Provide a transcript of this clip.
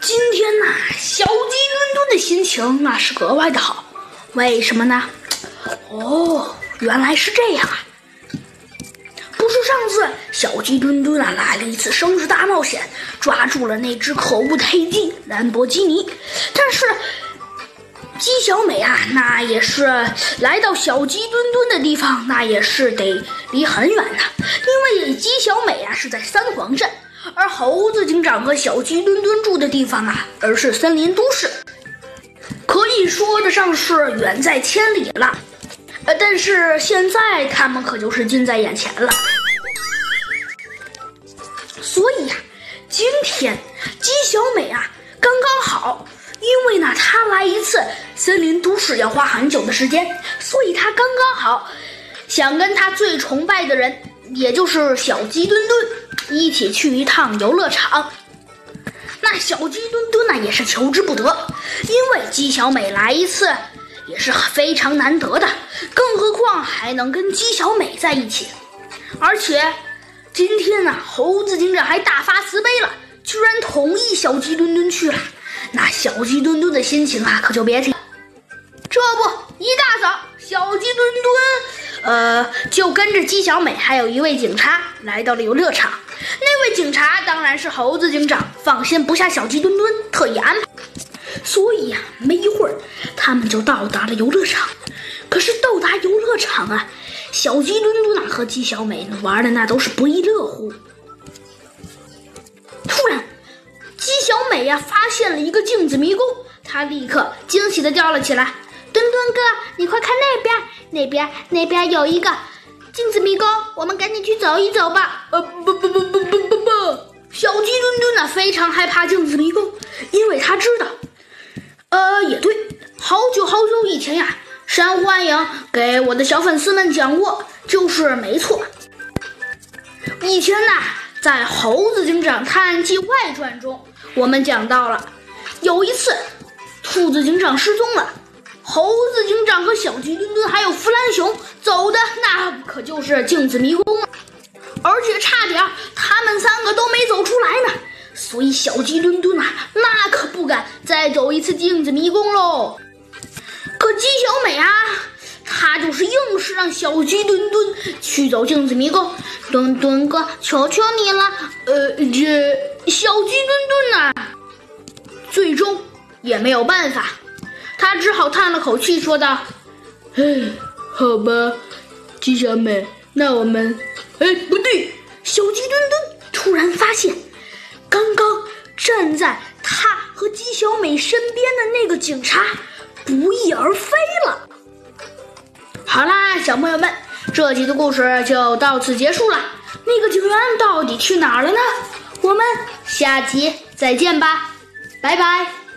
今天呐，小鸡墩墩的心情那是格外的好。为什么呢？哦，原来是这样啊！不是上次小鸡墩墩啊来了一次生日大冒险，抓住了那只可恶的黑鸡兰博基尼，但是鸡小美啊，那也是来到小鸡墩墩的地方，那也是得离很远呐，因为鸡小美啊是在三皇镇。而猴子警长和小鸡墩墩住的地方啊，而是森林都市，可以说得上是远在千里了。呃，但是现在他们可就是近在眼前了。所以呀，今天鸡小美啊刚刚好，因为呢她来一次森林都市要花很久的时间，所以她刚刚好想跟她最崇拜的人，也就是小鸡墩墩。一起去一趟游乐场，那小鸡墩墩呢也是求之不得，因为鸡小美来一次也是非常难得的，更何况还能跟鸡小美在一起。而且今天呢，猴子警长还大发慈悲了，居然同意小鸡墩墩去了。那小鸡墩墩的心情啊，可就别提了。这不，一大早，小鸡墩墩呃就跟着姬小美还有一位警察来到了游乐场。那位警察当然是猴子警长，放心不下小鸡墩墩，特意安排。所以呀，没一会儿，他们就到达了游乐场。可是到达游乐场啊，小鸡墩墩和姬小美玩的那都是不亦乐乎。突然，姬小美呀发现了一个镜子迷宫，她立刻惊喜的叫了起来：“墩墩哥，你快看那边，那边有一个。”镜子迷宫，我们赶紧去走一走吧。呃，不不不不不不不，小鸡墩墩呢非常害怕镜子迷宫，因为他知道，呃，也对，好久好久以前呀，山幻影给我的小粉丝们讲过，就是没错。以前呢，在《猴子警长探案记外传》中，我们讲到了，有一次，兔子警长失踪了。猴子警长和小鸡墩墩还有就是镜子迷宫，而且差点他们三个都没走出来呢。所以小鸡墩墩啊，那可不敢再走一次镜子迷宫喽。可鸡小美啊，她就是硬是让小鸡墩墩去走镜子迷宫。墩墩哥，求求你了！呃，这小鸡墩墩呢，最终也没有办法。他只好叹了口气，说道：“哎，好吧，鸡小美，那我们……哎，不对！”小鸡墩墩突然发现，刚刚站在他和鸡小美身边的那个警察不翼而飞了。好啦，小朋友们，这集的故事就到此结束了。那个警员到底去哪儿了呢？我们下集再见吧，拜拜。